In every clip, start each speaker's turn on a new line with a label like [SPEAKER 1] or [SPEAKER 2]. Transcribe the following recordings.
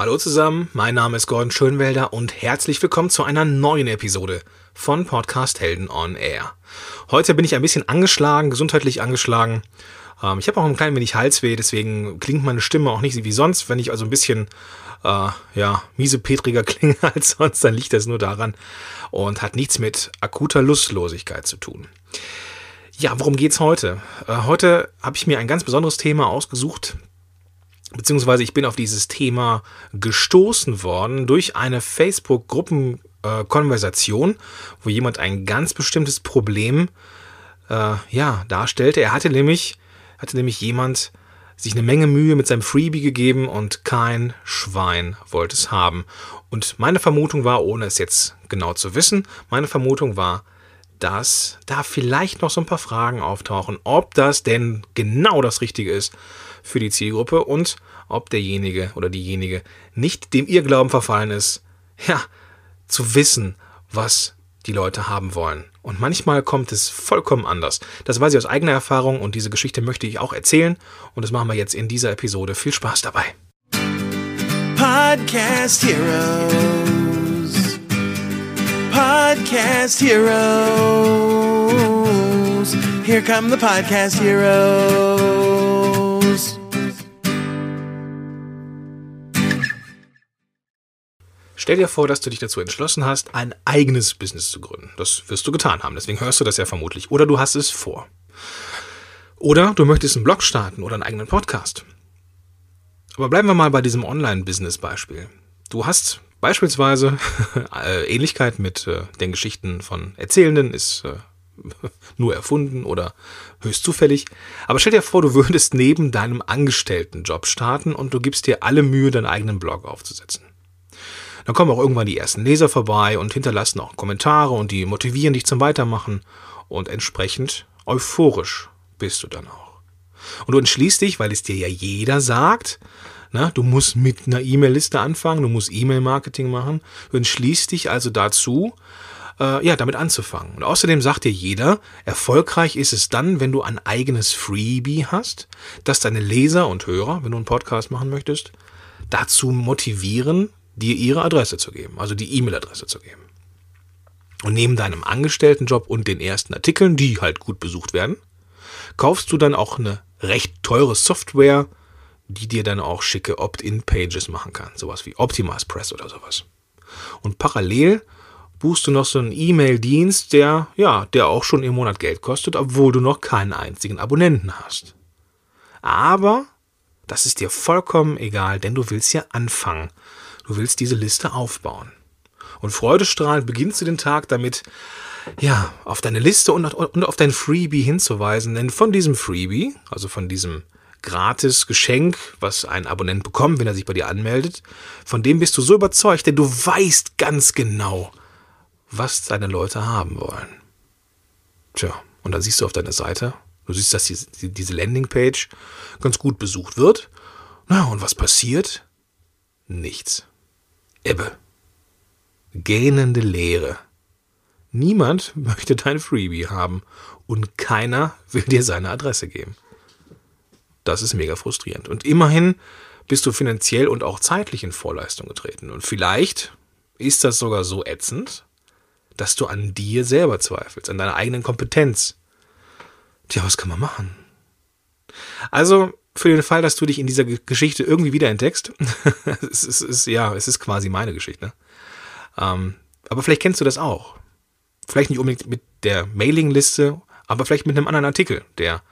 [SPEAKER 1] Hallo zusammen, mein Name ist Gordon Schönwelder und herzlich willkommen zu einer neuen Episode von Podcast Helden on Air. Heute bin ich ein bisschen angeschlagen, gesundheitlich angeschlagen. Ähm, ich habe auch ein klein wenig Halsweh, deswegen klingt meine Stimme auch nicht wie sonst. Wenn ich also ein bisschen äh, ja, miesepetriger klinge als sonst, dann liegt das nur daran und hat nichts mit akuter Lustlosigkeit zu tun. Ja, worum geht's heute? Äh, heute habe ich mir ein ganz besonderes Thema ausgesucht, beziehungsweise ich bin auf dieses Thema gestoßen worden durch eine Facebook-Gruppenkonversation, äh, wo jemand ein ganz bestimmtes Problem äh, ja, darstellte. Er hatte nämlich, hatte nämlich jemand sich eine Menge Mühe mit seinem Freebie gegeben und kein Schwein wollte es haben. Und meine Vermutung war, ohne es jetzt genau zu wissen, meine Vermutung war, dass da vielleicht noch so ein paar Fragen auftauchen, ob das denn genau das Richtige ist für die Zielgruppe und ob derjenige oder diejenige nicht dem Irrglauben verfallen ist, ja, zu wissen, was die Leute haben wollen. Und manchmal kommt es vollkommen anders. Das weiß ich aus eigener Erfahrung und diese Geschichte möchte ich auch erzählen. Und das machen wir jetzt in dieser Episode. Viel Spaß dabei. Podcast Heroes. Podcast Heroes. Here come the Podcast Heroes. Stell dir vor, dass du dich dazu entschlossen hast, ein eigenes Business zu gründen. Das wirst du getan haben, deswegen hörst du das ja vermutlich. Oder du hast es vor. Oder du möchtest einen Blog starten oder einen eigenen Podcast. Aber bleiben wir mal bei diesem Online-Business-Beispiel. Du hast Beispielsweise äh, Ähnlichkeit mit äh, den Geschichten von Erzählenden ist äh, nur erfunden oder höchst zufällig. Aber stell dir vor, du würdest neben deinem Angestelltenjob starten und du gibst dir alle Mühe, deinen eigenen Blog aufzusetzen. Dann kommen auch irgendwann die ersten Leser vorbei und hinterlassen auch Kommentare und die motivieren dich zum Weitermachen und entsprechend euphorisch bist du dann auch. Und du entschließt dich, weil es dir ja jeder sagt, na, du musst mit einer E-Mail-Liste anfangen, du musst E-Mail-Marketing machen. Du entschließt dich also dazu, äh, ja, damit anzufangen. Und außerdem sagt dir jeder, erfolgreich ist es dann, wenn du ein eigenes Freebie hast, das deine Leser und Hörer, wenn du einen Podcast machen möchtest, dazu motivieren, dir ihre Adresse zu geben, also die E-Mail-Adresse zu geben. Und neben deinem Angestelltenjob und den ersten Artikeln, die halt gut besucht werden, kaufst du dann auch eine recht teure Software, die dir dann auch schicke Opt-in-Pages machen kann. Sowas wie Optimize Press oder sowas. Und parallel buchst du noch so einen E-Mail-Dienst, der, ja, der auch schon im Monat Geld kostet, obwohl du noch keinen einzigen Abonnenten hast. Aber das ist dir vollkommen egal, denn du willst ja anfangen. Du willst diese Liste aufbauen. Und freudestrahlend beginnst du den Tag damit, ja, auf deine Liste und auf dein Freebie hinzuweisen. Denn von diesem Freebie, also von diesem gratis Geschenk, was ein Abonnent bekommt, wenn er sich bei dir anmeldet. Von dem bist du so überzeugt, denn du weißt ganz genau, was deine Leute haben wollen. Tja, und dann siehst du auf deiner Seite, du siehst, dass diese Landingpage ganz gut besucht wird. Na, und was passiert? Nichts. Ebbe. Gähnende Leere. Niemand möchte dein Freebie haben und keiner will dir seine Adresse geben. Das ist mega frustrierend. Und immerhin bist du finanziell und auch zeitlich in Vorleistung getreten. Und vielleicht ist das sogar so ätzend, dass du an dir selber zweifelst, an deiner eigenen Kompetenz. Tja, was kann man machen? Also, für den Fall, dass du dich in dieser Geschichte irgendwie wiederentdeckst, es, ist, es ist, ja, es ist quasi meine Geschichte. Ähm, aber vielleicht kennst du das auch. Vielleicht nicht unbedingt mit der Mailingliste, aber vielleicht mit einem anderen Artikel, der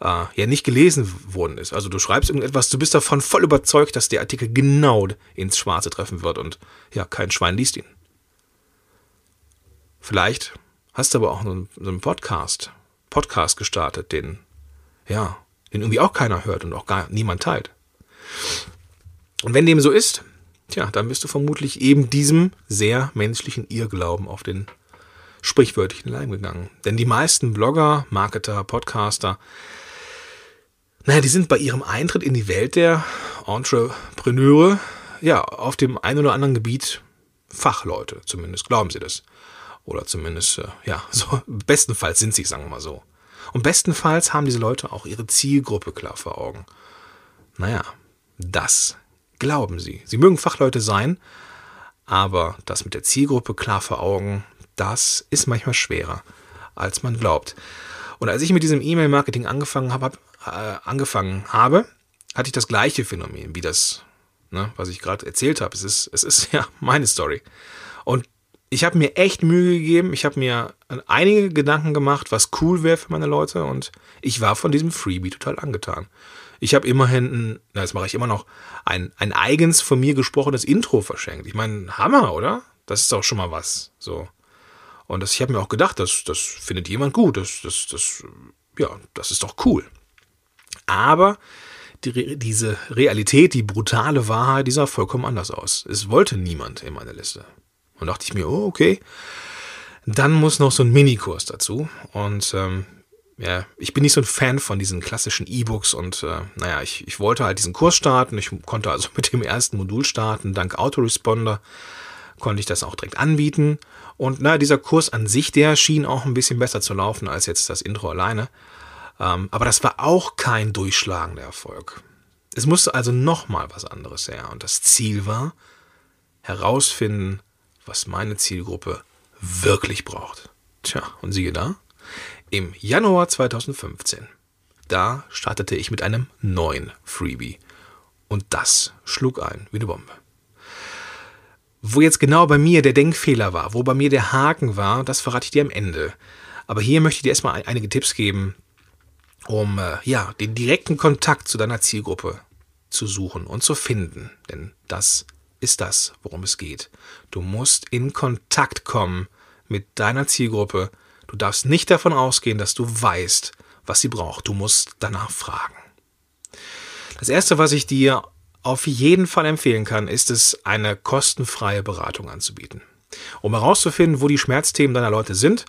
[SPEAKER 1] äh, ja nicht gelesen worden ist. Also du schreibst irgendetwas, du bist davon voll überzeugt, dass der Artikel genau ins Schwarze treffen wird und ja, kein Schwein liest ihn. Vielleicht hast du aber auch so einen, Podcast, Podcast gestartet, den, ja, den irgendwie auch keiner hört und auch gar niemand teilt. Und wenn dem so ist, tja, dann bist du vermutlich eben diesem sehr menschlichen Irrglauben auf den sprichwörtlichen Leim gegangen. Denn die meisten Blogger, Marketer, Podcaster naja, die sind bei ihrem Eintritt in die Welt der Entrepreneure, ja, auf dem einen oder anderen Gebiet Fachleute, zumindest glauben sie das. Oder zumindest, äh, ja, so, bestenfalls sind sie, sagen wir mal so. Und bestenfalls haben diese Leute auch ihre Zielgruppe klar vor Augen. Naja, das glauben sie. Sie mögen Fachleute sein, aber das mit der Zielgruppe klar vor Augen, das ist manchmal schwerer, als man glaubt. Und als ich mit diesem E-Mail-Marketing angefangen habe, angefangen habe, hatte ich das gleiche Phänomen wie das, ne, was ich gerade erzählt habe. Es ist, es ist ja meine Story. Und ich habe mir echt Mühe gegeben. Ich habe mir einige Gedanken gemacht, was cool wäre für meine Leute. Und ich war von diesem Freebie total angetan. Ich habe immerhin, na, das mache ich immer noch, ein, ein eigens von mir gesprochenes Intro verschenkt. Ich meine, Hammer, oder? Das ist auch schon mal was. So. Und das, ich habe mir auch gedacht, das, das findet jemand gut. Das, das, das, ja, das ist doch cool. Aber die, diese Realität, die brutale Wahrheit, die sah vollkommen anders aus. Es wollte niemand in meiner Liste. Und dachte ich mir, oh, okay. Dann muss noch so ein Minikurs dazu. Und ähm, ja, ich bin nicht so ein Fan von diesen klassischen E-Books und äh, naja, ich, ich wollte halt diesen Kurs starten. Ich konnte also mit dem ersten Modul starten. Dank Autoresponder konnte ich das auch direkt anbieten. Und naja, dieser Kurs an sich, der schien auch ein bisschen besser zu laufen als jetzt das Intro alleine. Ähm, aber das war auch kein durchschlagender Erfolg. Es musste also nochmal was anderes her. Und das Ziel war, herausfinden, was meine Zielgruppe wirklich braucht. Tja, und siehe da, im Januar 2015, da startete ich mit einem neuen Freebie. Und das schlug ein wie eine Bombe. Wo jetzt genau bei mir der Denkfehler war, wo bei mir der Haken war, das verrate ich dir am Ende. Aber hier möchte ich dir erstmal einige Tipps geben, um äh, ja, den direkten Kontakt zu deiner Zielgruppe zu suchen und zu finden. Denn das ist das, worum es geht. Du musst in Kontakt kommen mit deiner Zielgruppe. Du darfst nicht davon ausgehen, dass du weißt, was sie braucht. Du musst danach fragen. Das Erste, was ich dir auf jeden Fall empfehlen kann, ist es, eine kostenfreie Beratung anzubieten. Um herauszufinden, wo die Schmerzthemen deiner Leute sind,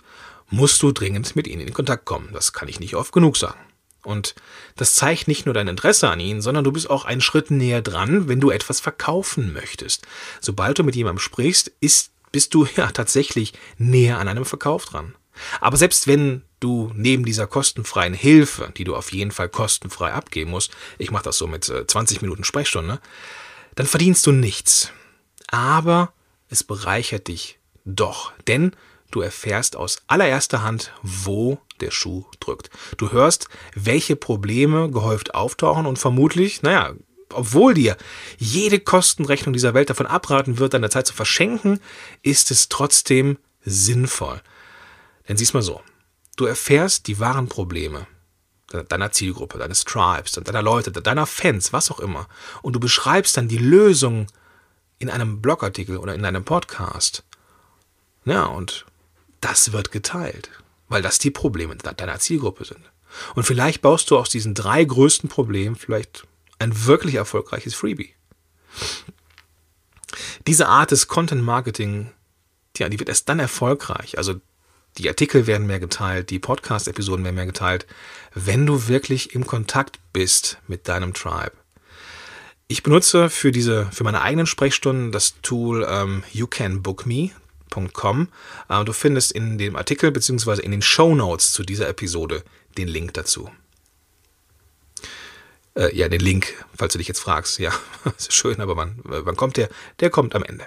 [SPEAKER 1] musst du dringend mit ihnen in Kontakt kommen. Das kann ich nicht oft genug sagen. Und das zeigt nicht nur dein Interesse an ihnen, sondern du bist auch einen Schritt näher dran, wenn du etwas verkaufen möchtest. Sobald du mit jemandem sprichst, ist, bist du ja tatsächlich näher an einem Verkauf dran. Aber selbst wenn du neben dieser kostenfreien Hilfe, die du auf jeden Fall kostenfrei abgeben musst, ich mache das so mit 20 äh, Minuten Sprechstunde, dann verdienst du nichts. Aber es bereichert dich doch, denn du erfährst aus allererster Hand, wo der Schuh drückt. Du hörst, welche Probleme gehäuft auftauchen und vermutlich, naja, obwohl dir jede Kostenrechnung dieser Welt davon abraten wird, deine Zeit zu verschenken, ist es trotzdem sinnvoll. Denn sieh's mal so, du erfährst die wahren Probleme deiner Zielgruppe, deines Tribes, deiner Leute, deiner Fans, was auch immer, und du beschreibst dann die Lösung in einem Blogartikel oder in einem Podcast. Ja, und das wird geteilt weil das die Probleme deiner Zielgruppe sind. Und vielleicht baust du aus diesen drei größten Problemen vielleicht ein wirklich erfolgreiches Freebie. Diese Art des Content Marketing, ja, die wird erst dann erfolgreich. Also die Artikel werden mehr geteilt, die Podcast-Episoden werden mehr geteilt, wenn du wirklich im Kontakt bist mit deinem Tribe. Ich benutze für diese, für meine eigenen Sprechstunden das Tool ähm, You Can Book Me. Com. Äh, du findest in dem Artikel bzw. in den Show Notes zu dieser Episode den Link dazu. Äh, ja, den Link, falls du dich jetzt fragst. Ja, ist schön, aber wann, wann kommt der? Der kommt am Ende.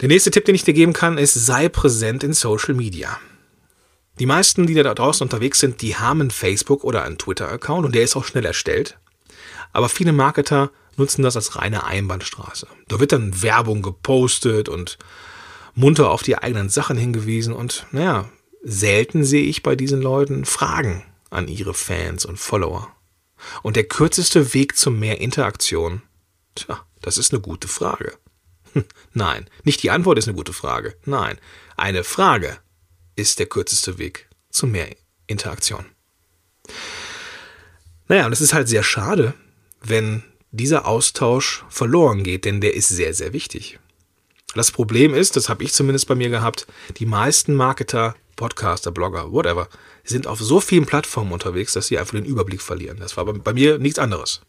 [SPEAKER 1] Der nächste Tipp, den ich dir geben kann, ist, sei präsent in Social Media. Die meisten, die da draußen unterwegs sind, die haben einen Facebook- oder einen Twitter-Account und der ist auch schnell erstellt. Aber viele Marketer nutzen das als reine Einbahnstraße. Da wird dann Werbung gepostet und munter auf die eigenen Sachen hingewiesen und naja, selten sehe ich bei diesen Leuten Fragen an ihre Fans und Follower. Und der kürzeste Weg zu mehr Interaktion? Tja, das ist eine gute Frage. Nein, nicht die Antwort ist eine gute Frage. Nein, eine Frage ist der kürzeste Weg zu mehr Interaktion. Naja, und es ist halt sehr schade, wenn dieser Austausch verloren geht, denn der ist sehr, sehr wichtig. Das Problem ist, das habe ich zumindest bei mir gehabt, die meisten Marketer, Podcaster, Blogger, whatever, sind auf so vielen Plattformen unterwegs, dass sie einfach den Überblick verlieren. Das war bei mir nichts anderes.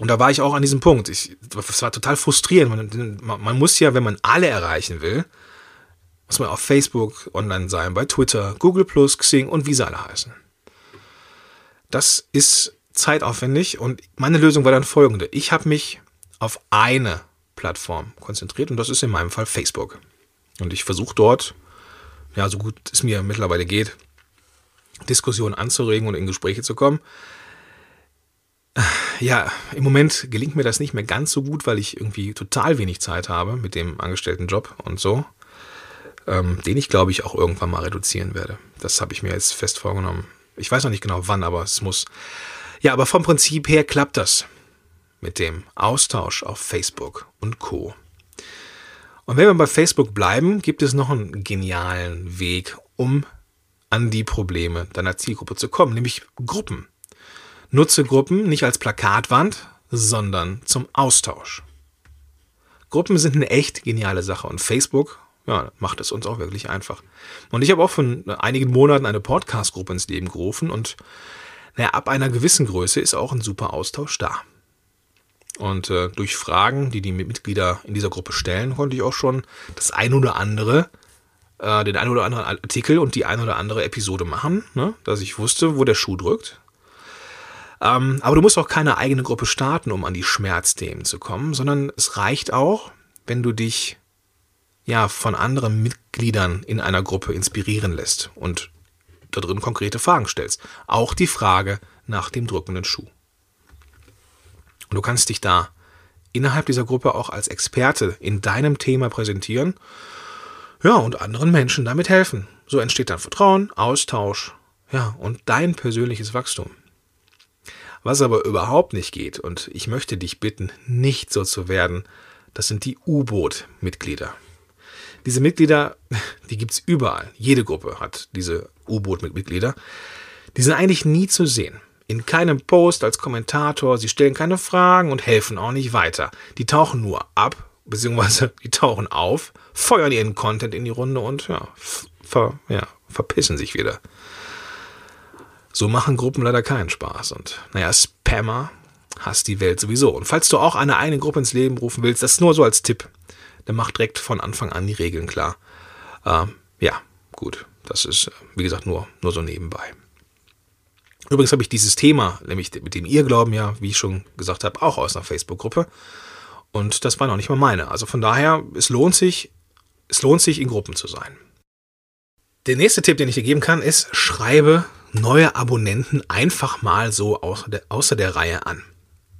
[SPEAKER 1] Und da war ich auch an diesem Punkt. Ich, das war total frustrierend. Man, man muss ja, wenn man alle erreichen will, muss man auf Facebook online sein, bei Twitter, Google Xing und wie sie alle heißen. Das ist zeitaufwendig und meine Lösung war dann folgende. Ich habe mich auf eine Plattform konzentriert und das ist in meinem Fall Facebook. Und ich versuche dort, ja, so gut es mir mittlerweile geht, Diskussionen anzuregen und in Gespräche zu kommen. Ja, im Moment gelingt mir das nicht mehr ganz so gut, weil ich irgendwie total wenig Zeit habe mit dem Angestelltenjob und so, ähm, den ich glaube ich auch irgendwann mal reduzieren werde. Das habe ich mir jetzt fest vorgenommen. Ich weiß noch nicht genau wann, aber es muss. Ja, aber vom Prinzip her klappt das mit dem Austausch auf Facebook und Co. Und wenn wir bei Facebook bleiben, gibt es noch einen genialen Weg, um an die Probleme deiner Zielgruppe zu kommen, nämlich Gruppen. Nutze Gruppen nicht als Plakatwand, sondern zum Austausch. Gruppen sind eine echt geniale Sache und Facebook ja, macht es uns auch wirklich einfach. Und ich habe auch von einigen Monaten eine Podcast-Gruppe ins Leben gerufen und naja, ab einer gewissen Größe ist auch ein super Austausch da. Und äh, durch Fragen, die die Mitglieder in dieser Gruppe stellen, konnte ich auch schon das ein oder andere, äh, den ein oder anderen Artikel und die ein oder andere Episode machen, ne? dass ich wusste, wo der Schuh drückt. Ähm, aber du musst auch keine eigene Gruppe starten, um an die Schmerzthemen zu kommen, sondern es reicht auch, wenn du dich ja von anderen Mitgliedern in einer Gruppe inspirieren lässt und da drin konkrete Fragen stellst. Auch die Frage nach dem drückenden Schuh. Und du kannst dich da innerhalb dieser Gruppe auch als Experte in deinem Thema präsentieren. Ja, und anderen Menschen damit helfen. So entsteht dann Vertrauen, Austausch, ja, und dein persönliches Wachstum. Was aber überhaupt nicht geht, und ich möchte dich bitten, nicht so zu werden, das sind die U-Boot-Mitglieder. Diese Mitglieder, die gibt es überall. Jede Gruppe hat diese U-Boot-Mitglieder. Die sind eigentlich nie zu sehen. In keinem Post als Kommentator, sie stellen keine Fragen und helfen auch nicht weiter. Die tauchen nur ab, beziehungsweise die tauchen auf, feuern ihren Content in die Runde und ja, ver, ja, verpissen sich wieder. So machen Gruppen leider keinen Spaß. Und naja, Spammer hasst die Welt sowieso. Und falls du auch eine eigene Gruppe ins Leben rufen willst, das nur so als Tipp, dann mach direkt von Anfang an die Regeln klar. Ähm, ja, gut. Das ist, wie gesagt, nur, nur so nebenbei. Übrigens habe ich dieses Thema, nämlich mit dem Irrglauben ja, wie ich schon gesagt habe, auch aus einer Facebook-Gruppe. Und das war noch nicht mal meine. Also von daher, es lohnt sich, es lohnt sich, in Gruppen zu sein. Der nächste Tipp, den ich dir geben kann, ist, schreibe neue Abonnenten einfach mal so außer der, außer der Reihe an.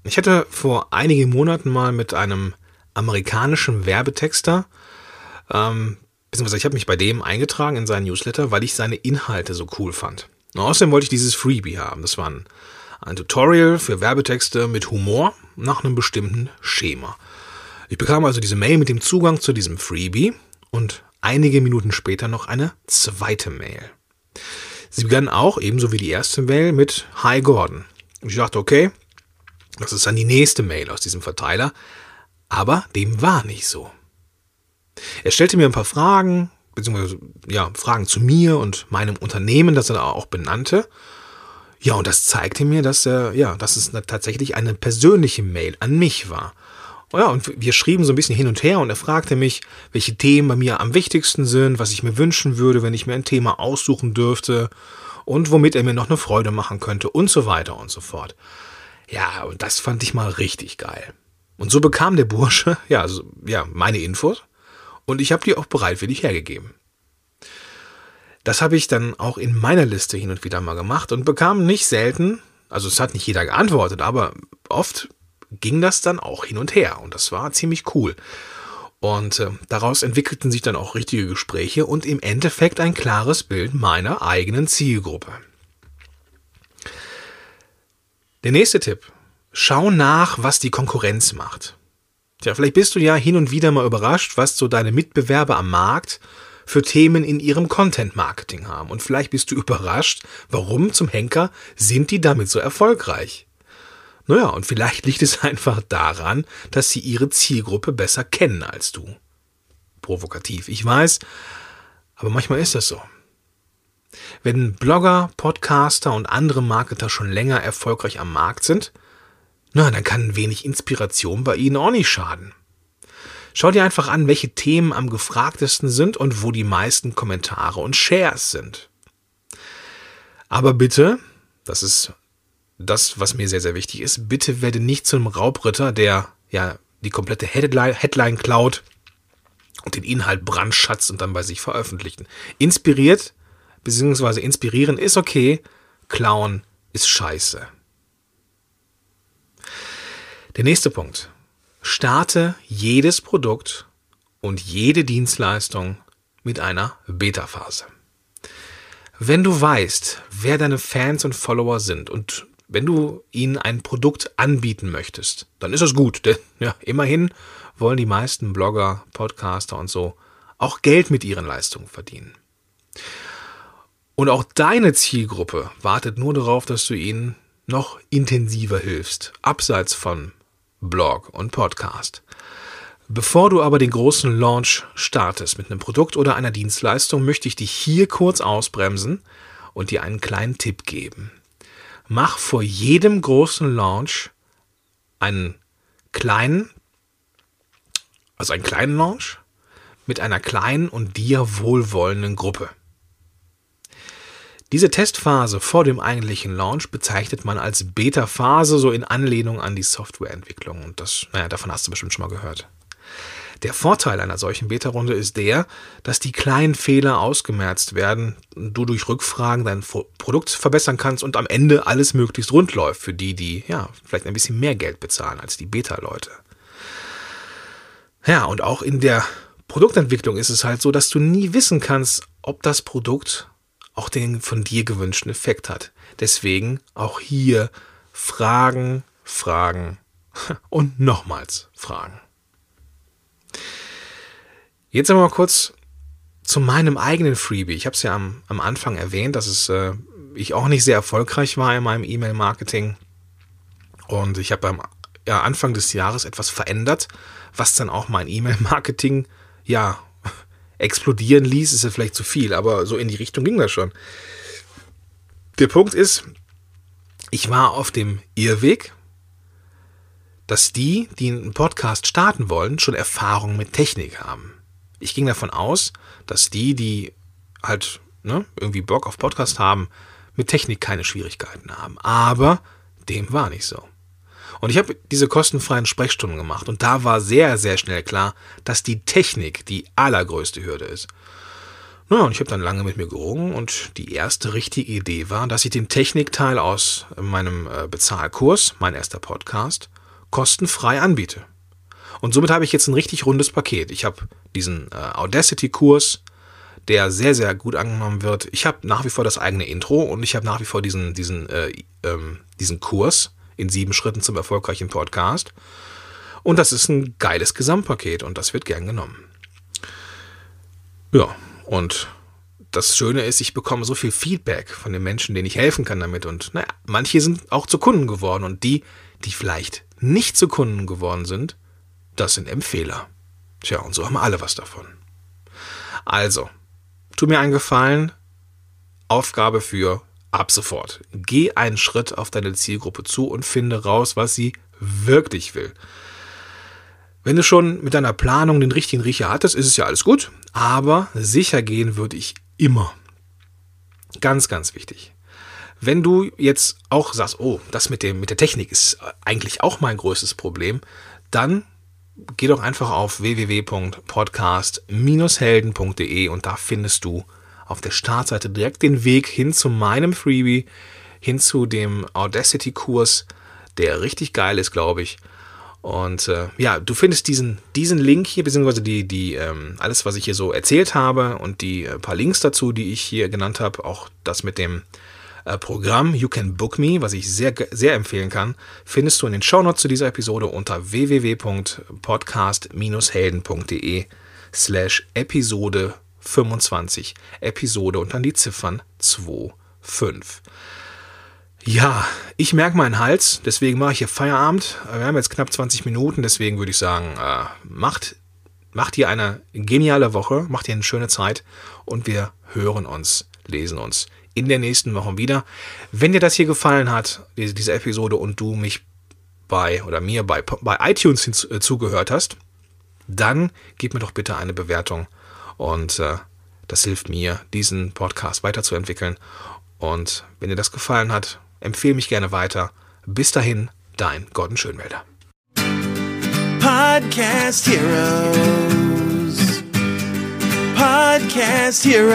[SPEAKER 1] Ich hatte vor einigen Monaten mal mit einem amerikanischen Werbetexter, ähm, beziehungsweise ich habe mich bei dem eingetragen in seinen Newsletter, weil ich seine Inhalte so cool fand. Und außerdem wollte ich dieses Freebie haben. Das war ein, ein Tutorial für Werbetexte mit Humor nach einem bestimmten Schema. Ich bekam also diese Mail mit dem Zugang zu diesem Freebie und einige Minuten später noch eine zweite Mail. Sie begann auch, ebenso wie die erste Mail, mit Hi Gordon. Ich dachte, okay, das ist dann die nächste Mail aus diesem Verteiler. Aber dem war nicht so. Er stellte mir ein paar Fragen, beziehungsweise ja, Fragen zu mir und meinem Unternehmen, das er auch benannte. Ja, und das zeigte mir, dass er, ja, dass es tatsächlich eine persönliche Mail an mich war. Oh ja, und wir schrieben so ein bisschen hin und her und er fragte mich, welche Themen bei mir am wichtigsten sind, was ich mir wünschen würde, wenn ich mir ein Thema aussuchen dürfte und womit er mir noch eine Freude machen könnte und so weiter und so fort. Ja, und das fand ich mal richtig geil. Und so bekam der Bursche, ja, also, ja, meine Infos und ich habe die auch bereitwillig hergegeben. Das habe ich dann auch in meiner Liste hin und wieder mal gemacht und bekam nicht selten, also es hat nicht jeder geantwortet, aber oft ging das dann auch hin und her und das war ziemlich cool. Und äh, daraus entwickelten sich dann auch richtige Gespräche und im Endeffekt ein klares Bild meiner eigenen Zielgruppe. Der nächste Tipp. Schau nach, was die Konkurrenz macht. Tja, vielleicht bist du ja hin und wieder mal überrascht, was so deine Mitbewerber am Markt für Themen in ihrem Content Marketing haben. Und vielleicht bist du überrascht, warum zum Henker sind die damit so erfolgreich. Naja, und vielleicht liegt es einfach daran, dass sie ihre Zielgruppe besser kennen als du. Provokativ, ich weiß, aber manchmal ist das so. Wenn Blogger, Podcaster und andere Marketer schon länger erfolgreich am Markt sind, na, dann kann ein wenig Inspiration bei ihnen auch nicht schaden. Schau dir einfach an, welche Themen am gefragtesten sind und wo die meisten Kommentare und Shares sind. Aber bitte, das ist das, was mir sehr, sehr wichtig ist, bitte werde nicht zu einem Raubritter, der ja die komplette Headline, Headline klaut und den Inhalt brandschatzt und dann bei sich veröffentlichen. Inspiriert, beziehungsweise inspirieren ist okay, klauen ist scheiße. Der nächste Punkt. Starte jedes Produkt und jede Dienstleistung mit einer Beta-Phase. Wenn du weißt, wer deine Fans und Follower sind und wenn du ihnen ein Produkt anbieten möchtest, dann ist das gut, denn ja, immerhin wollen die meisten Blogger, Podcaster und so auch Geld mit ihren Leistungen verdienen. Und auch deine Zielgruppe wartet nur darauf, dass du ihnen noch intensiver hilfst, abseits von Blog und Podcast. Bevor du aber den großen Launch startest mit einem Produkt oder einer Dienstleistung, möchte ich dich hier kurz ausbremsen und dir einen kleinen Tipp geben. Mach vor jedem großen Launch einen kleinen, also einen kleinen Launch mit einer kleinen und dir wohlwollenden Gruppe. Diese Testphase vor dem eigentlichen Launch bezeichnet man als Beta-Phase, so in Anlehnung an die Softwareentwicklung. Und das, naja, davon hast du bestimmt schon mal gehört. Der Vorteil einer solchen Beta-Runde ist der, dass die kleinen Fehler ausgemerzt werden, du durch Rückfragen dein Produkt verbessern kannst und am Ende alles möglichst rund läuft für die, die ja vielleicht ein bisschen mehr Geld bezahlen als die Beta-Leute. Ja, und auch in der Produktentwicklung ist es halt so, dass du nie wissen kannst, ob das Produkt auch den von dir gewünschten Effekt hat. Deswegen auch hier Fragen, Fragen und nochmals Fragen. Jetzt aber mal kurz zu meinem eigenen Freebie. Ich habe es ja am, am Anfang erwähnt, dass es, äh, ich auch nicht sehr erfolgreich war in meinem E-Mail-Marketing. Und ich habe am ja, Anfang des Jahres etwas verändert, was dann auch mein E-Mail-Marketing ja explodieren ließ, ist ja vielleicht zu viel, aber so in die Richtung ging das schon. Der Punkt ist, ich war auf dem Irrweg, dass die, die einen Podcast starten wollen, schon Erfahrung mit Technik haben. Ich ging davon aus, dass die, die halt ne, irgendwie Bock auf Podcast haben, mit Technik keine Schwierigkeiten haben. Aber dem war nicht so. Und ich habe diese kostenfreien Sprechstunden gemacht und da war sehr, sehr schnell klar, dass die Technik die allergrößte Hürde ist. Naja, und ich habe dann lange mit mir gerungen und die erste richtige Idee war, dass ich den Technikteil aus meinem äh, Bezahlkurs, mein erster Podcast, kostenfrei anbiete. Und somit habe ich jetzt ein richtig rundes Paket. Ich habe diesen äh, Audacity-Kurs, der sehr, sehr gut angenommen wird. Ich habe nach wie vor das eigene Intro und ich habe nach wie vor diesen, diesen, äh, ähm, diesen Kurs, in sieben Schritten zum erfolgreichen Podcast. Und das ist ein geiles Gesamtpaket und das wird gern genommen. Ja, und das Schöne ist, ich bekomme so viel Feedback von den Menschen, denen ich helfen kann damit. Und naja, manche sind auch zu Kunden geworden und die, die vielleicht nicht zu Kunden geworden sind, das sind Empfehler. Tja, und so haben alle was davon. Also, tu mir einen Gefallen. Aufgabe für ab sofort. Geh einen Schritt auf deine Zielgruppe zu und finde raus, was sie wirklich will. Wenn du schon mit deiner Planung den richtigen Riecher hattest, ist es ja alles gut, aber sicher gehen würde ich immer. Ganz, ganz wichtig. Wenn du jetzt auch sagst, oh, das mit, dem, mit der Technik ist eigentlich auch mein größtes Problem, dann geh doch einfach auf www.podcast-helden.de und da findest du auf der Startseite direkt den Weg hin zu meinem Freebie, hin zu dem Audacity-Kurs, der richtig geil ist, glaube ich. Und äh, ja, du findest diesen, diesen Link hier, beziehungsweise die, die, ähm, alles, was ich hier so erzählt habe und die äh, paar Links dazu, die ich hier genannt habe, auch das mit dem äh, Programm You Can Book Me, was ich sehr, sehr empfehlen kann, findest du in den Shownotes zu dieser Episode unter www.podcast-helden.de slash Episode 25 Episode und dann die Ziffern 2, 5. Ja, ich merke meinen Hals, deswegen mache ich hier Feierabend. Wir haben jetzt knapp 20 Minuten, deswegen würde ich sagen, äh, macht, macht ihr eine geniale Woche, macht ihr eine schöne Zeit und wir hören uns, lesen uns in der nächsten Woche wieder. Wenn dir das hier gefallen hat, diese, diese Episode und du mich bei oder mir bei, bei iTunes hinzugehört äh, hast, dann gib mir doch bitte eine Bewertung und äh, das hilft mir, diesen Podcast weiterzuentwickeln. Und wenn dir das gefallen hat, empfehle mich gerne weiter. Bis dahin, dein Gordon Schönwälder.
[SPEAKER 2] Podcast Heroes. Podcast Heroes.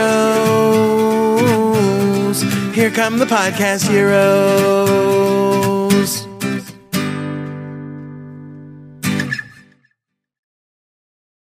[SPEAKER 2] Here come the Podcast Heroes.